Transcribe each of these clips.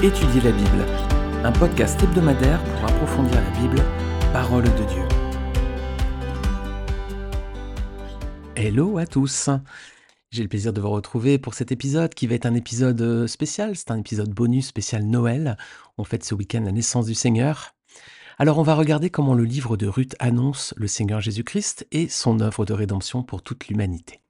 Étudier la Bible, un podcast hebdomadaire pour approfondir la Bible, parole de Dieu. Hello à tous J'ai le plaisir de vous retrouver pour cet épisode qui va être un épisode euh, spécial, c'est un épisode bonus spécial Noël. On fête ce week-end la naissance du Seigneur. Alors on va regarder comment le livre de Ruth annonce le Seigneur Jésus-Christ et son œuvre de rédemption pour toute l'humanité.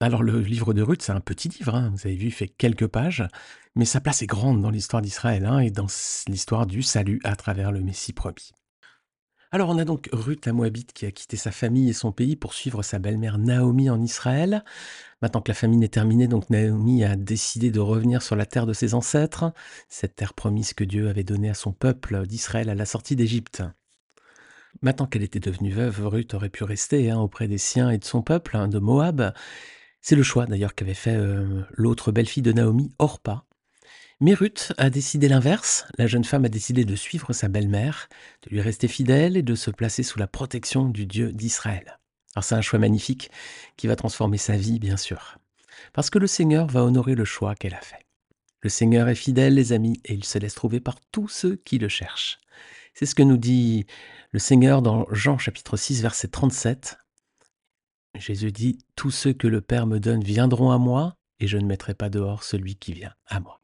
Alors le livre de Ruth, c'est un petit livre, hein, vous avez vu, il fait quelques pages, mais sa place est grande dans l'histoire d'Israël hein, et dans l'histoire du salut à travers le Messie promis. Alors on a donc Ruth la Moabite qui a quitté sa famille et son pays pour suivre sa belle-mère Naomi en Israël. Maintenant que la famine est terminée, donc Naomi a décidé de revenir sur la terre de ses ancêtres, cette terre promise que Dieu avait donnée à son peuple d'Israël à la sortie d'Égypte. Maintenant qu'elle était devenue veuve, Ruth aurait pu rester hein, auprès des siens et de son peuple, de Moab, c'est le choix d'ailleurs qu'avait fait euh, l'autre belle-fille de Naomi, Orpa. Mais Ruth a décidé l'inverse. La jeune femme a décidé de suivre sa belle-mère, de lui rester fidèle et de se placer sous la protection du Dieu d'Israël. Alors c'est un choix magnifique qui va transformer sa vie, bien sûr. Parce que le Seigneur va honorer le choix qu'elle a fait. Le Seigneur est fidèle, les amis, et il se laisse trouver par tous ceux qui le cherchent. C'est ce que nous dit le Seigneur dans Jean chapitre 6, verset 37. Jésus dit, Tous ceux que le Père me donne viendront à moi, et je ne mettrai pas dehors celui qui vient à moi.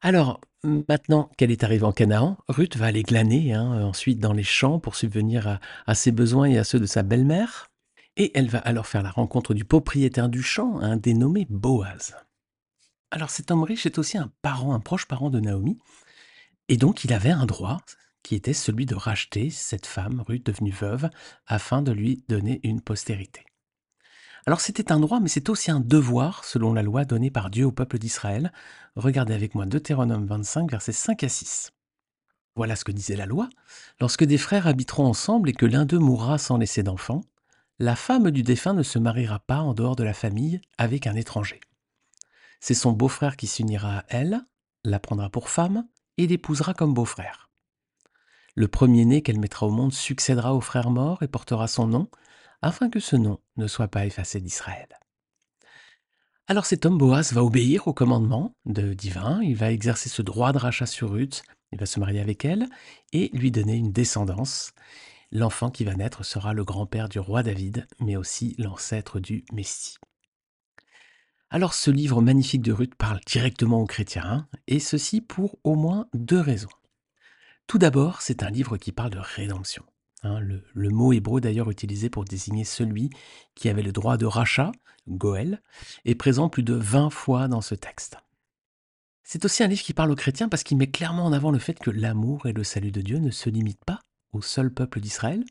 Alors, maintenant qu'elle est arrivée en Canaan, Ruth va aller glaner hein, ensuite dans les champs pour subvenir à, ses besoins et à ceux de sa belle-mère. Et elle va alors faire la rencontre du propriétaire du champ, un dénommé Boaz. Alors cet homme riche est aussi un parent, un proche parent de Naomi, et donc il avait un droit, qui était celui de racheter cette femme, Ruth devenue veuve, afin de lui donner une postérité. Alors c'était un droit, mais c'est aussi un devoir, selon la loi donnée par Dieu au peuple d'Israël. Regardez avec moi Deutéronome 25, versets 5 à 6. Voilà ce que disait la loi. Lorsque des frères habiteront ensemble et que l'un d'eux mourra sans laisser d'enfant, la femme du défunt ne se mariera pas en dehors de la famille avec un étranger. C'est son beau-frère qui s'unira à elle, la prendra pour femme et l'épousera comme beau-frère. Le premier-né qu'elle mettra au monde succédera au frère mort et portera son nom, afin que ce nom ne soit pas effacé d'Israël. Alors cet homme Boaz va obéir au commandement de divin, il va exercer ce droit de rachat sur Ruth, il va se marier avec elle et lui donner une descendance. L'enfant qui va naître sera le grand-père du roi David, mais aussi l'ancêtre du Messie. Alors ce livre magnifique de Ruth parle directement aux chrétiens, et ceci pour au moins deux raisons. Tout d'abord, c'est un livre qui parle de rédemption. Hein. le, mot hébreu d'ailleurs utilisé pour désigner celui qui avait le droit de rachat, Goël, est présent plus de 20 fois dans ce texte. C'est aussi un livre qui parle aux chrétiens parce qu'il met clairement en avant le fait que l'amour et le salut de Dieu ne se limitent pas au seul peuple d'Israël,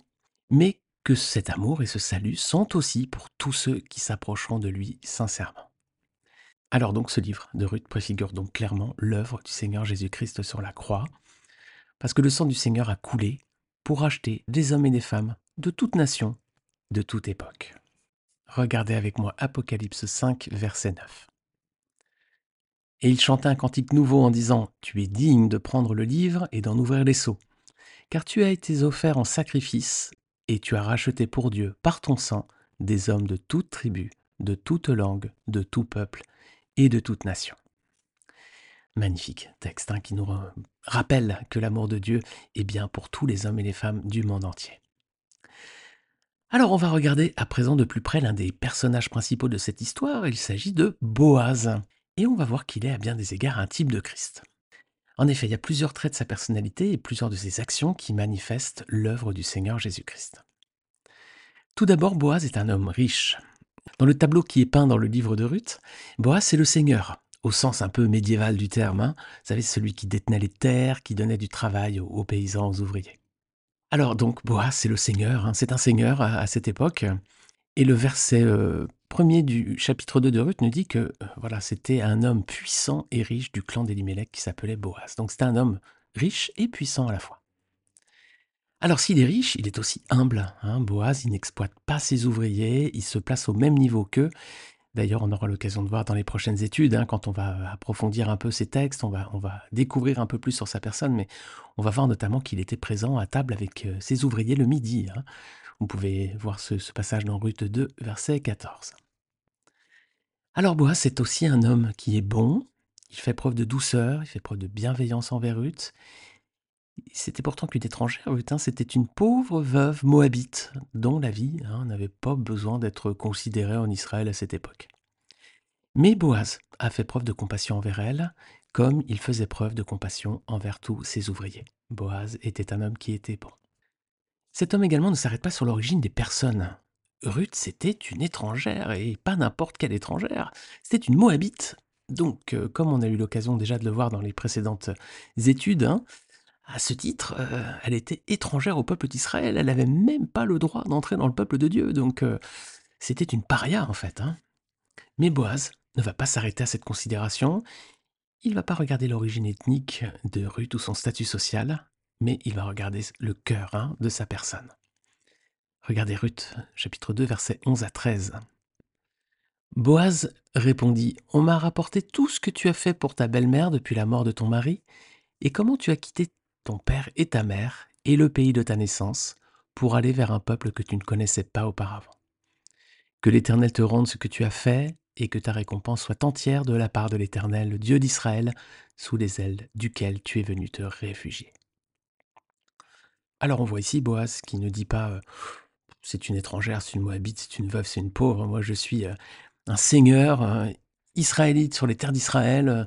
mais que cet amour et ce salut sont aussi pour tous ceux qui s'approcheront de lui sincèrement. Alors donc ce livre de Ruth préfigure donc clairement l'œuvre du Seigneur Jésus-Christ sur la croix, parce que le sang du Seigneur a coulé pour racheter des hommes et des femmes de toute nation, de toute époque. Regardez avec moi Apocalypse 5, verset 9. Et il chantait un cantique nouveau en disant Tu es digne de prendre le livre et d'en ouvrir les seaux, car tu as été offert en sacrifice, et tu as racheté pour Dieu, par ton sang, des hommes de toute tribu, de toute langue, de tout peuple et de toute nation. Magnifique texte hein, qui nous rappelle que l'amour de Dieu est bien pour tous les hommes et les femmes du monde entier. Alors on va regarder à présent de plus près l'un des personnages principaux de cette histoire, il s'agit de Boaz, et on va voir qu'il est à bien des égards un type de Christ. En effet, il y a plusieurs traits de sa personnalité et plusieurs de ses actions qui manifestent l'œuvre du Seigneur Jésus-Christ. Tout d'abord, Boaz est un homme riche. Dans le tableau qui est peint dans le livre de Ruth, Boaz c'est le Seigneur, au sens un peu médiéval du terme. Hein. Vous savez, celui qui détenait les terres, qui donnait du travail aux, paysans, aux ouvriers. Alors donc, Boaz, c'est le seigneur, hein. c'est un seigneur à, cette époque. Et le verset euh, premier du chapitre 2 de Ruth nous dit que euh, voilà, c'était un homme puissant et riche du clan d'Elimelech qui s'appelait Boaz. Donc c'était un homme riche et puissant à la fois. Alors s'il est riche, il est aussi humble. Hein. Boaz, il n'exploite pas ses ouvriers, il se place au même niveau qu'eux, D'ailleurs, on aura l'occasion de voir dans les prochaines études, hein, quand on va approfondir un peu ces textes, on va, découvrir un peu plus sur sa personne, mais on va voir notamment qu'il était présent à table avec euh, ses ouvriers le midi. Hein. Vous pouvez voir ce, passage dans Ruth 2, verset 14. Alors Boaz, c'est aussi un homme qui est bon, Il fait preuve de douceur, il fait preuve de bienveillance envers Ruth. C'était pourtant qu'une étrangère, Ruth. C'était une pauvre veuve moabite dont la vie hein, n'avait pas besoin d'être considérée en Israël à cette époque. Mais Boaz a fait preuve de compassion envers elle, comme il faisait preuve de compassion envers tous ses ouvriers. Boaz était un homme qui était bon. Cet homme également ne s'arrête pas sur l'origine des personnes. Ruth, c'était une étrangère, et pas n'importe quelle étrangère. C'était une Moabite. Donc, euh, comme on a eu l'occasion déjà de le voir dans les précédentes études, hein, à ce titre, euh, elle était étrangère au peuple d'Israël. Elle n'avait même pas le droit d'entrer dans le peuple de Dieu. Donc, euh, c'était une paria, en fait. Hein. Mais Boaz ne va pas s'arrêter à cette considération. Il ne va pas regarder l'origine ethnique de Ruth ou son statut social, mais il va regarder le cœur hein, de sa personne. Regardez Ruth, chapitre 2, versets 11 à 13. Boaz répondit On m'a rapporté tout ce que tu as fait pour ta belle-mère depuis la mort de ton mari, et comment tu as quitté ton père et ta mère et le pays de ta naissance pour aller vers un peuple que tu ne connaissais pas auparavant. Que l'Éternel te rende ce que tu as fait et que ta récompense soit entière de la part de l'Éternel, Dieu d'Israël, sous les ailes duquel tu es venu te réfugier. Alors on voit ici Boaz qui ne dit pas euh, c'est une étrangère, c'est une moabite, c'est une veuve, c'est une pauvre, moi je suis euh, un seigneur israélite sur les terres d'Israël.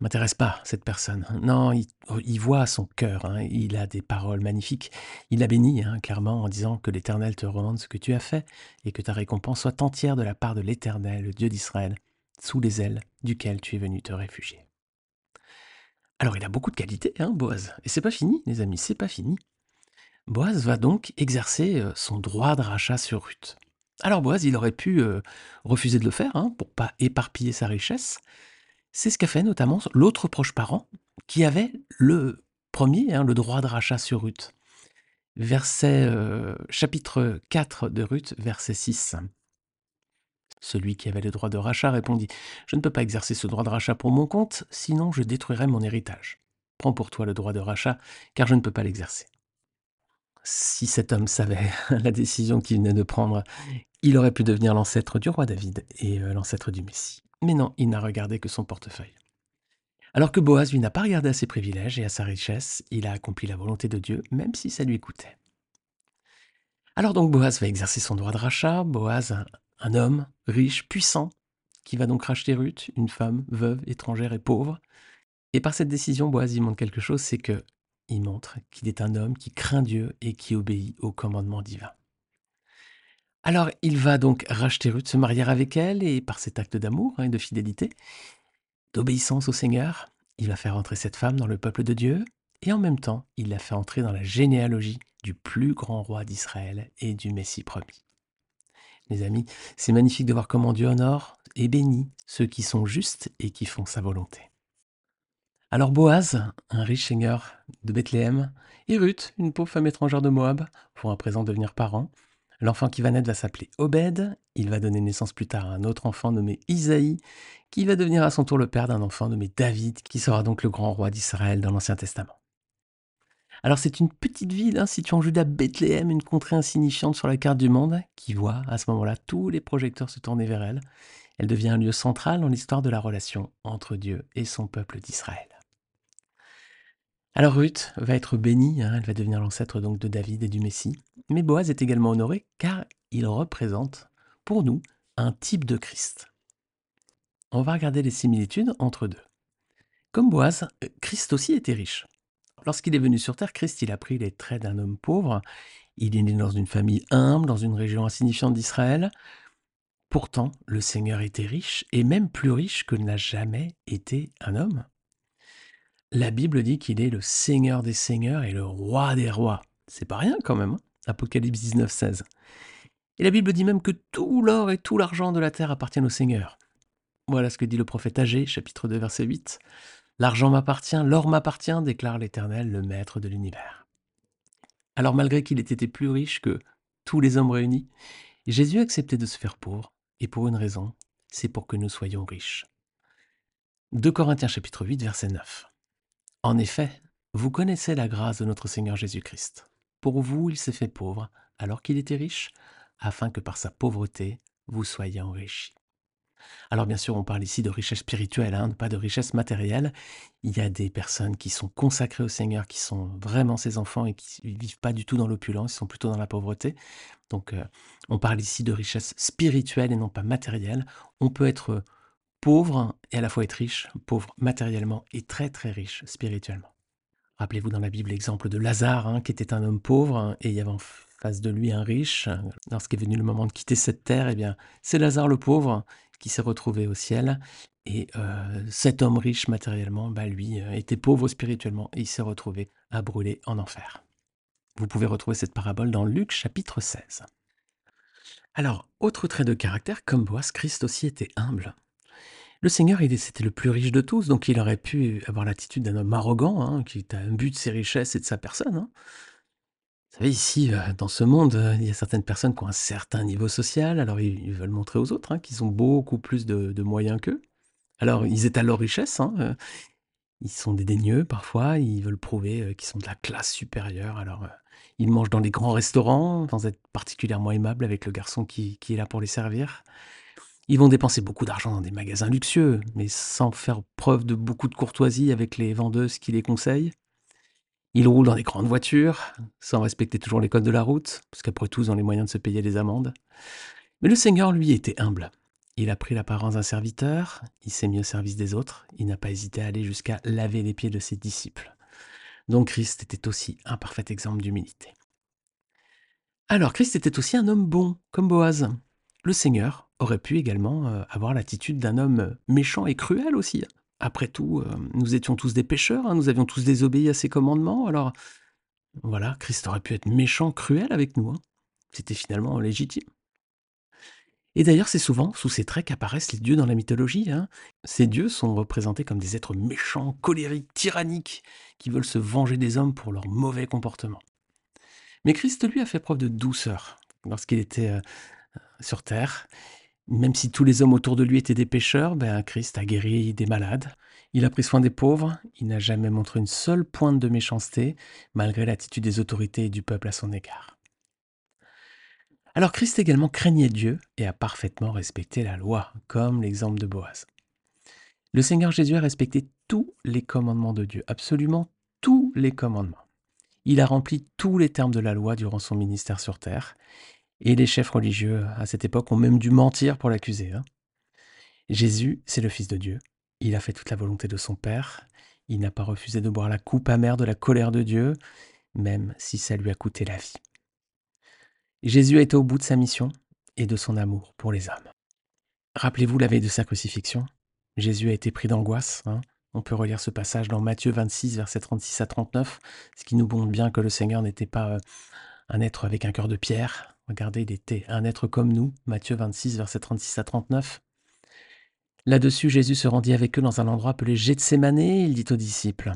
M'intéresse pas cette personne. Non, il, oh, voit son cœur, hein, il a des paroles magnifiques. Il a béni hein, clairement en disant que l'Éternel te rende ce que tu as fait et que ta récompense soit entière de la part de l'Éternel, le Dieu d'Israël, sous les ailes duquel tu es venu te réfugier. Alors il a beaucoup de qualités, hein, Boaz. Et c'est pas fini, les amis, c'est pas fini. Boaz va donc exercer euh, son droit de rachat sur Ruth. Alors Boaz, il aurait pu euh, refuser de le faire hein, pour pas éparpiller sa richesse. C'est ce qu'a fait notamment l'autre proche parent qui avait le premier, hein, le droit de rachat sur Ruth. Euh, chapitre 4 de Ruth, verset 6. Celui qui avait le droit de rachat répondit Je ne peux pas exercer ce droit de rachat pour mon compte, sinon je détruirais mon héritage. Prends pour toi le droit de rachat, car je ne peux pas l'exercer si cet homme savait la décision qu'il venait de prendre, il aurait pu devenir l'ancêtre du roi David et euh, l'ancêtre du Messie. Mais non, il n'a regardé que son portefeuille. Alors que Boaz, lui, n'a pas regardé à ses privilèges et à sa richesse, il a accompli la volonté de Dieu, même si ça lui coûtait. Alors donc Boaz va exercer son droit de rachat, Boaz, un, homme riche, puissant, qui va donc racheter Ruth, une femme veuve, étrangère et pauvre. Et par cette décision, Boaz y montre quelque chose, c'est que il montre qu'il est un homme qui craint Dieu et qui obéit au commandement divin. Alors il va donc racheter Ruth, se marier avec elle, et par cet acte d'amour et hein, de fidélité, d'obéissance au Seigneur, il va faire entrer cette femme dans le peuple de Dieu, et en même temps, il la fait entrer dans la généalogie du plus grand roi d'Israël et du Messie promis. Les amis, c'est magnifique de voir comment Dieu honore et bénit ceux qui sont justes et qui font sa volonté. Alors Boaz, un riche seigneur de Bethléem, et Ruth, une pauvre femme étrangère de Moab, vont à présent devenir parents. L'enfant qui va naître va s'appeler Obed, il va donner naissance plus tard à un autre enfant nommé Isaïe, qui va devenir à son tour le père d'un enfant nommé David, qui sera donc le grand roi d'Israël dans l'Ancien Testament. Alors c'est une petite ville hein, située en Juda, Bethléem, une contrée insignifiante sur la carte du monde, qui voit à ce moment-là tous les projecteurs se tourner vers elle. Elle devient un lieu central dans l'histoire de la relation entre Dieu et son peuple d'Israël. Alors Ruth va être bénie, hein, elle va devenir l'ancêtre donc de David et du Messie. Mais Boaz est également honoré car il représente pour nous un type de Christ. On va regarder les similitudes entre deux. Comme Boaz, Christ aussi était riche. Lorsqu'il est venu sur terre, Christ a pris les traits d'un homme pauvre. Il est né dans une famille humble, dans une région insignifiante d'Israël. Pourtant, le Seigneur était riche, et même plus riche que n'a jamais été un homme. La Bible dit qu'il est le Seigneur des Seigneurs et le Roi des Rois. C'est pas rien quand même. Apocalypse 19, 16. Et la Bible dit même que tout l'or et tout l'argent de la terre appartiennent au Seigneur. Voilà ce que dit le prophète Agé, chapitre 2, verset 8. L'argent m'appartient, l'or m'appartient, déclare l'Éternel, le Maître de l'univers. Alors malgré qu'il ait été plus riche que tous les hommes réunis, Jésus a accepté de se faire pauvre, et pour une raison, c'est pour que nous soyons riches. 2 Corinthiens chapitre 8, verset 9. En effet, vous connaissez la grâce de notre Seigneur Jésus-Christ. Pour vous, il s'est fait pauvre, alors qu'il était riche, afin que par sa pauvreté, vous soyez enrichis. Alors bien sûr, on parle ici de richesse spirituelle, hein, pas de richesse matérielle. Il y a des personnes qui sont consacrées au Seigneur, qui sont vraiment ses enfants et qui ne vivent pas du tout dans l'opulence, ils sont plutôt dans la pauvreté. Donc euh, on parle ici de richesse spirituelle et non pas matérielle. On peut être pauvre et à la fois être riche, pauvre matériellement et très très riche spirituellement. Rappelez-vous dans la Bible l'exemple de Lazare, hein, qui était un homme pauvre, hein, et il y avait en face de lui un riche. Lorsqu'est venu le moment de quitter cette terre, eh bien, c'est Lazare le pauvre qui s'est retrouvé au ciel. Et euh, cet homme riche matériellement, bah, lui, euh, était pauvre spirituellement, et il s'est retrouvé à brûler en enfer. Vous pouvez retrouver cette parabole dans Luc chapitre 16. Alors, autre trait de caractère, comme Boaz, Christ aussi était humble. Le Seigneur, c'était le plus riche de tous, donc il aurait pu avoir l'attitude d'un homme arrogant, hein, qui a un but de ses richesses et de sa personne. Hein. Vous savez, ici, euh, dans ce monde, euh, il y a certaines personnes qui ont un certain niveau social, alors ils, veulent montrer aux autres hein, qu'ils ont beaucoup plus de, moyens qu'eux. Alors, ils étalent leur richesse, euh, ils sont dédaigneux parfois, ils veulent prouver qu'ils sont de la classe supérieure, alors ils mangent dans les grands restaurants, sans être particulièrement aimables avec le garçon qui est là pour les servir. Ils vont dépenser beaucoup d'argent dans des magasins luxueux, mais sans faire preuve de beaucoup de courtoisie avec les vendeuses qui les conseillent. Ils roulent dans des grandes voitures, sans respecter toujours les codes de la route, parce qu'après tout, ils ont les moyens de se payer des amendes. Mais le Seigneur, lui, était humble. Il a pris l'apparence d'un serviteur, il s'est mis au service des autres, il n'a pas hésité à aller jusqu'à laver les pieds de ses disciples. Donc Christ était aussi un parfait exemple d'humilité. Alors Christ était aussi un homme bon, comme Boaz. Le Seigneur aurait pu également euh, avoir l'attitude d'un homme méchant et cruel aussi. Après tout, euh, nous étions tous des pécheurs, hein, nous avions tous désobéi à ses commandements, alors voilà, Christ aurait pu être méchant, cruel avec nous. Hein. C'était finalement légitime. Et d'ailleurs, c'est souvent sous ces traits qu'apparaissent les dieux dans la mythologie. Hein. Ces dieux sont représentés comme des êtres méchants, colériques, tyranniques, qui veulent se venger des hommes pour leur mauvais comportement. Mais Christ, lui, a fait preuve de douceur lorsqu'il était euh, sur terre. Même si tous les hommes autour de lui étaient des pécheurs, ben Christ a guéri des malades. Il a pris soin des pauvres. Il n'a jamais montré une seule pointe de méchanceté, malgré l'attitude des autorités et du peuple à son égard. Alors Christ également craignait Dieu et a parfaitement respecté la loi, comme l'exemple de Boaz. Le Seigneur Jésus a respecté tous les commandements de Dieu, absolument tous les commandements. Il a rempli tous les termes de la loi durant son ministère sur terre, et les chefs religieux à cette époque ont même dû mentir pour l'accuser. Hein. Jésus, c'est le Fils de Dieu. Il a fait toute la volonté de son Père. Il n'a pas refusé de boire la coupe amère de la colère de Dieu, même si ça lui a coûté la vie. Jésus été au bout de sa mission et de son amour pour les hommes. Rappelez-vous la veille de sa crucifixion. Jésus a été pris d'angoisse. Hein. On peut relire ce passage dans Matthieu 26, versets 36 à 39, ce qui nous montre bien que le Seigneur n'était pas euh, un être avec un cœur de pierre, Regardez, il était un être comme nous, Matthieu 26, versets 36 à 39. Là-dessus, Jésus se rendit avec eux dans un endroit appelé Gethsemane et il dit aux disciples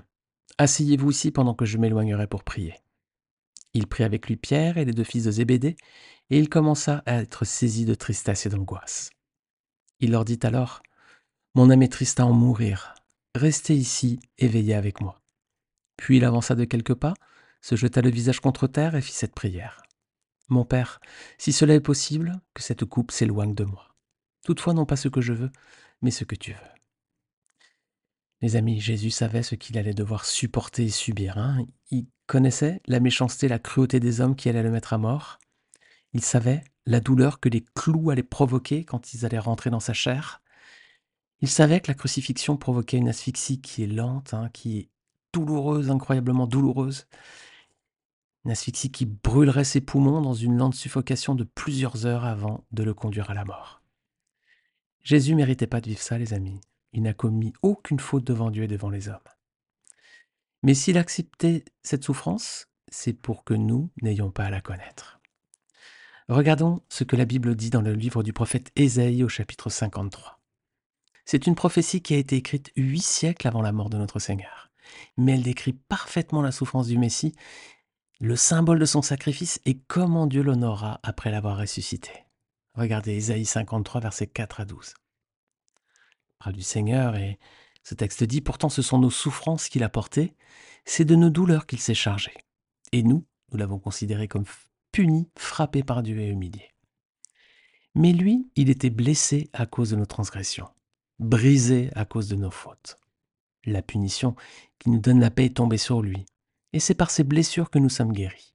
Asseyez-vous ici pendant que je m'éloignerai pour prier. Il prit avec lui Pierre et les deux fils de Zébédée, et il commença à être saisi de tristesse et d'angoisse. Il leur dit alors Mon âme est triste à en mourir. Restez ici et veillez avec moi. Puis il avança de quelques pas, se jeta le visage contre terre et fit cette prière. Mon Père, si cela est possible, que cette coupe s'éloigne de moi. Toutefois, non pas ce que je veux, mais ce que tu veux. Les amis, Jésus savait ce qu'il allait devoir supporter et subir. Hein. Il connaissait la méchanceté, la cruauté des hommes qui allaient le mettre à mort. Il savait la douleur que les clous allaient provoquer quand ils allaient rentrer dans sa chair. Il savait que la crucifixion provoquait une asphyxie qui est lente, hein, qui est douloureuse, incroyablement douloureuse, une asphyxie qui brûlerait ses poumons dans une lente suffocation de plusieurs heures avant de le conduire à la mort. Jésus méritait pas de vivre ça, les amis. Il n'a commis aucune faute devant Dieu et devant les hommes. Mais s'il acceptait cette souffrance, c'est pour que nous n'ayons pas à la connaître. Regardons ce que la Bible dit dans le livre du prophète Ésaïe au chapitre 53. C'est une prophétie qui a été écrite huit siècles avant la mort de notre Seigneur, mais elle décrit parfaitement la souffrance du Messie le symbole de son sacrifice et comment Dieu l'honora après l'avoir ressuscité. Regardez Isaïe 53, versets 4 à 12. parle du Seigneur et ce texte dit Pourtant ce sont nos souffrances qu'il a portées, c'est de nos douleurs qu'il s'est chargé. Et nous, nous l'avons considéré comme puni, frappé par Dieu et humilié. Mais lui, il était blessé à cause de nos transgressions, brisé à cause de nos fautes. La punition qui nous donne la paix est tombée sur lui, et c'est par ses blessures que nous sommes guéris.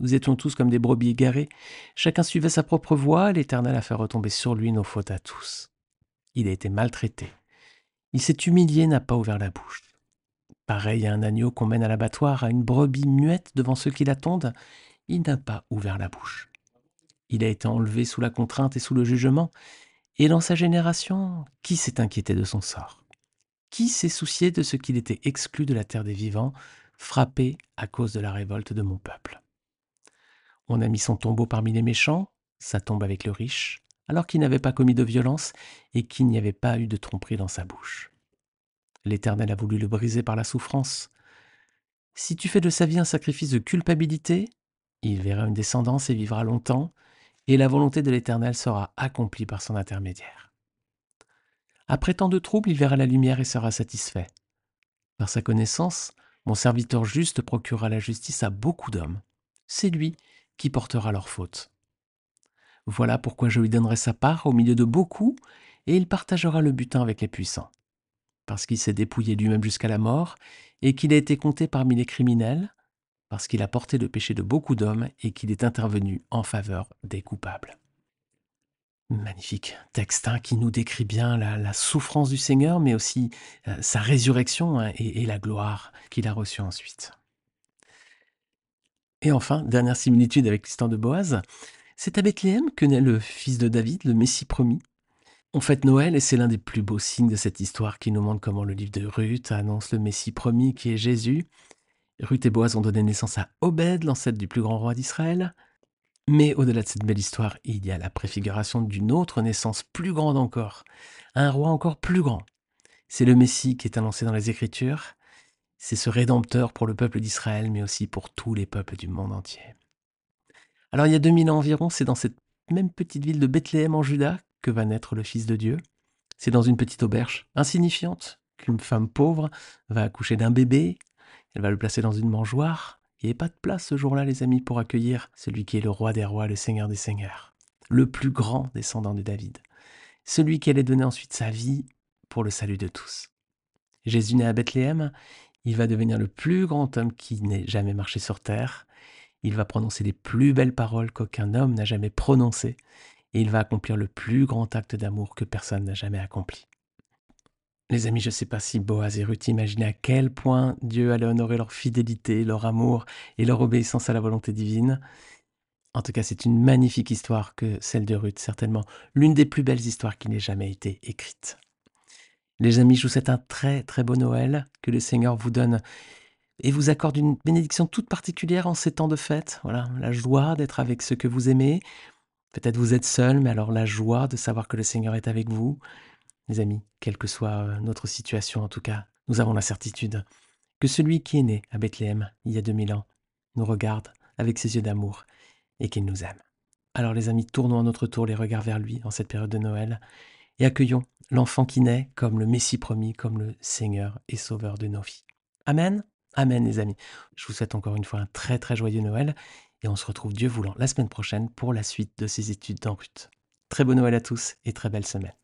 Nous étions tous comme des brebis égarées, chacun suivait sa propre voie, l'Éternel a fait retomber sur lui nos fautes à tous. Il a été maltraité. Il s'est humilié, n'a pas ouvert la bouche. Pareil à un agneau qu'on mène à l'abattoir, à une brebis muette devant ceux qui l'attendent, il n'a pas ouvert la bouche. Il a été enlevé sous la contrainte et sous le jugement, et dans sa génération, qui s'est inquiété de son sort? Qui s'est soucié de ce qu'il était exclu de la terre des vivants, frappé à cause de la révolte de mon peuple On a mis son tombeau parmi les méchants, sa tombe avec le riche, alors qu'il n'avait pas commis de violence et qu'il n'y avait pas eu de tromperie dans sa bouche. L'Éternel a voulu le briser par la souffrance. Si tu fais de sa vie un sacrifice de culpabilité, il verra une descendance et vivra longtemps, et la volonté de l'Éternel sera accomplie par son intermédiaire. Après tant de troubles, il verra la lumière et sera satisfait. Par sa connaissance, mon serviteur juste procurera la justice à beaucoup d'hommes. C'est lui qui portera leurs fautes. Voilà pourquoi je lui donnerai sa part au milieu de beaucoup, et il partagera le butin avec les puissants. Parce qu'il s'est dépouillé lui-même jusqu'à la mort, et qu'il a été compté parmi les criminels, parce qu'il a porté le péché de beaucoup d'hommes, et qu'il est intervenu en faveur des coupables. Magnifique texte hein, qui nous décrit bien la, souffrance du Seigneur, mais aussi euh, sa résurrection hein, et, la gloire qu'il a reçue ensuite. Et enfin, dernière similitude avec l'histoire de Boaz, c'est à Bethléem que naît le fils de David, le Messie promis. On fête Noël et c'est l'un des plus beaux signes de cette histoire qui nous montre comment le livre de Ruth annonce le Messie promis qui est Jésus. Ruth et Boaz ont donné naissance à Obed, l'ancêtre du plus grand roi d'Israël. Mais au-delà de cette belle histoire, il y a la préfiguration d'une autre naissance plus grande encore, un roi encore plus grand. C'est le Messie qui est annoncé dans les Écritures. C'est ce rédempteur pour le peuple d'Israël, mais aussi pour tous les peuples du monde entier. Alors il y a 2000 ans environ, c'est dans cette même petite ville de Bethléem en Juda que va naître le Fils de Dieu. C'est dans une petite auberge insignifiante qu'une femme pauvre va accoucher d'un bébé, elle va le placer dans une mangeoire. Il n'y avait pas de place ce jour-là, les amis, pour accueillir celui qui est le roi des rois, le seigneur des seigneurs, le plus grand descendant de David, celui qui allait donner ensuite sa vie pour le salut de tous. Jésus naît à Bethléem, il va devenir le plus grand homme qui n'ait jamais marché sur terre, il va prononcer les plus belles paroles qu'aucun homme n'a jamais prononcées, et il va accomplir le plus grand acte d'amour que personne n'a jamais accompli. Les amis, je ne sais pas si Boaz et Ruth imaginaient à quel point Dieu allait honorer leur fidélité, leur amour et leur obéissance à la volonté divine. En tout cas, c'est une magnifique histoire que celle de Ruth, certainement l'une des plus belles histoires qui n'ait jamais été écrite. Les amis, je vous souhaite un très très beau Noël, que le Seigneur vous donne et vous accorde une bénédiction toute particulière en ces temps de fête. Voilà, la joie d'être avec ceux que vous aimez. Peut-être vous êtes seul, mais alors la joie de savoir que le Seigneur est avec vous. Les amis, quelle que soit euh, notre situation en tout cas, nous avons la certitude que celui qui est né à Bethléem il y a 2000 ans nous regarde avec ses yeux d'amour et qu'il nous aime. Alors les amis, tournons à notre tour les regards vers lui en cette période de Noël et accueillons l'enfant qui naît comme le Messie promis, comme le Seigneur et Sauveur de nos vies. Amen. Amen les amis. Je vous souhaite encore une fois un très très joyeux Noël et on se retrouve Dieu voulant la semaine prochaine pour la suite de ces études dans. Très bon Noël à tous et très belle semaine.